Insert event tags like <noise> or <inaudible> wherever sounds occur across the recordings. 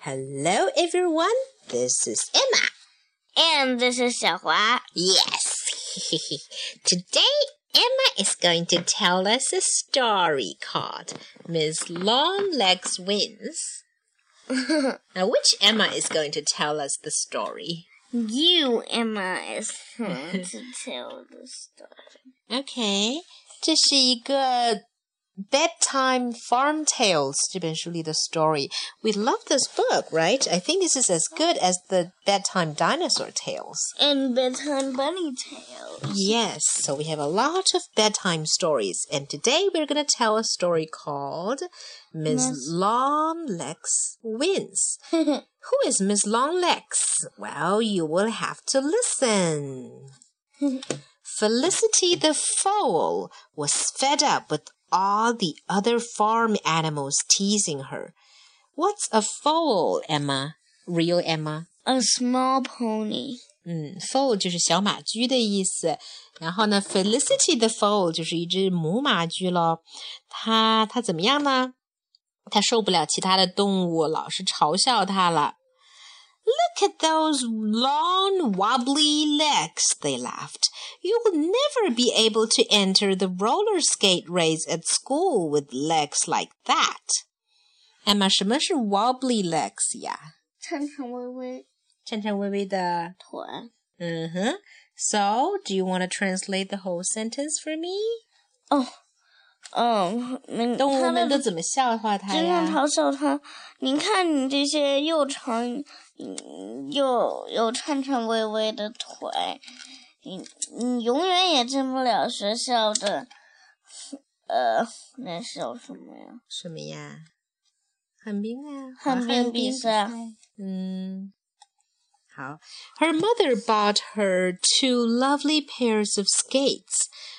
Hello, everyone. This is Emma. And this is Xiaohua. Yes. <laughs> Today, Emma is going to tell us a story called Miss Longlegs Wins. now, <laughs> which Emma is going to tell us the story? You, Emma, is going to <laughs> tell the story. Okay. 这是一个 Bedtime Farm Tales 这本书里的 story. We love this book, right? I think this is as good as the Bedtime Dinosaur Tales. And Bedtime Bunny Tales. Yes, so we have a lot of bedtime stories. And today we're going to tell a story called Miss Longlegs Wins. <laughs> Who is Miss Longlegs? Well, you will have to listen. <laughs> Felicity the Foal was fed up with all the other farm animals teasing her. What's a foal, Emma? Real Emma? A small pony. 嗯，foal 就是小马驹的意思。然后呢，Felicity 的 foal 就是一只母马驹咯。它它怎么样呢？它受不了其他的动物老是嘲笑它了。 Look at those long, wobbly legs, they laughed. You will never be able to enter the roller skate race at school with legs like that. Emma，什么是 wobbly legs 呀？颤颤巍巍颤颤巍巍的腿。嗯哼。So, do you want to translate the whole sentence for me? 哦， 嗯，那动物们都怎么笑话它经常呀？嘲笑他。你看你这些又长嗯又又颤颤巍巍的腿，你你永远也进不了学校的。呃，那叫什么呀？什么呀？旱冰啊，旱冰比赛。嗯，好。Her mother bought her two lovely pairs of skates,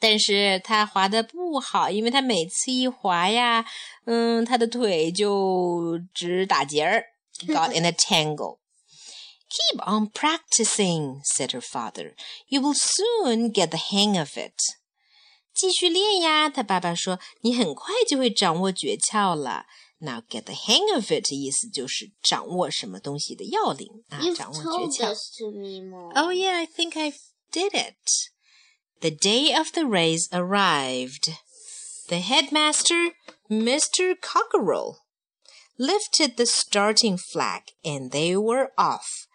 但是他滑的不好，因为他每次一滑呀，嗯，他的腿就直打结儿，got <laughs> in a tangle. Keep on practicing, said her father. You will soon get the hang of it. 继续练呀，他爸爸说，你很快就会掌握诀窍了。Now get the hang of it 意思就是掌握什么东西的要领啊， You've 掌握 told 诀窍。 this to me, Mom. Oh, yeah, I think I did it. The day of the race arrived. The headmaster, Mr. Cockerel, lifted the starting flag and they were off.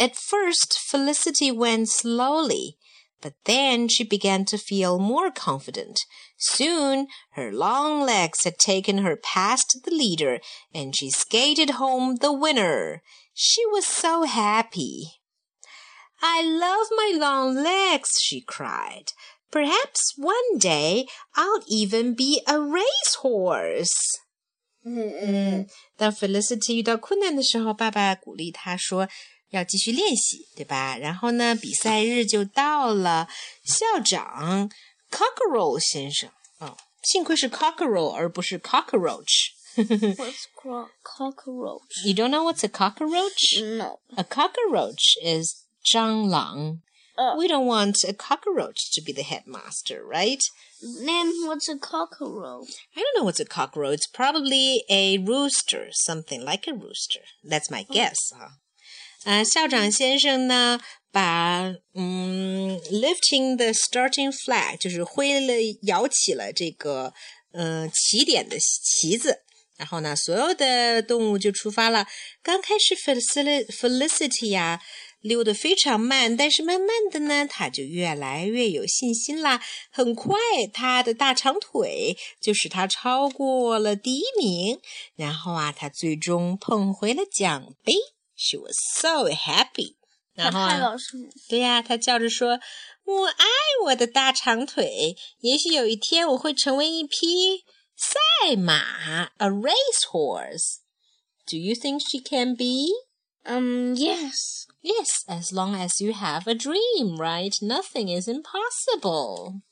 At first, Felicity went slowly, but then she began to feel more confident. Soon, her long legs had taken her past the leader and she skated home the winner. She was so happy. I love my long legs, she cried. Perhaps one day I'll even be a racehorse. 嗯，当 Felicity 遇到困难的时候，爸爸鼓励她说要继续练习，对吧？然后呢，比赛日就到了。校长 Cockerel 先生，哦，幸亏是 Cockerel 而不是 Cockroach。 What's cro- cockroach? <laughs> you don't know what's a cockroach? No. A cockroach is 蟑螂。 Uh, We don't want a cockroach to be the headmaster, right? then what's a cockroach? I don't know what's a cockroach. It's probably a rooster, something like a rooster. That's my guess. 啊，呃，校长先生呢，把嗯，lifting the starting flag，就是挥了摇起了这个呃起点的旗子。然后呢，所有的动物就出发了。刚开始 Felicity Felicity 呀、 溜得非常慢，但是慢慢的呢，它就越来越有信心啦。很快，它的大长腿就使它超过了第一名。然后啊，它最终捧回了奖杯。She was so happy。然后啊。对呀、他叫着说：“我爱我的大长腿，也许有一天我会成为一匹赛马，a racehorse。” Do you think she can be Um, yes. Yes, as long as you have a dream, right? Nothing is impossible.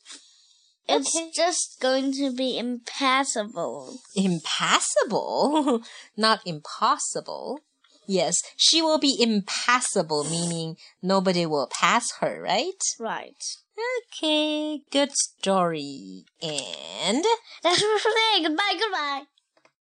It's Okay. just going to be impassable. Impassable? <laughs> Not impossible. Yes, she will be impassable, meaning nobody will pass her, right? Right. Okay, good story. And That's <laughs> today. Goodbye, goodbye.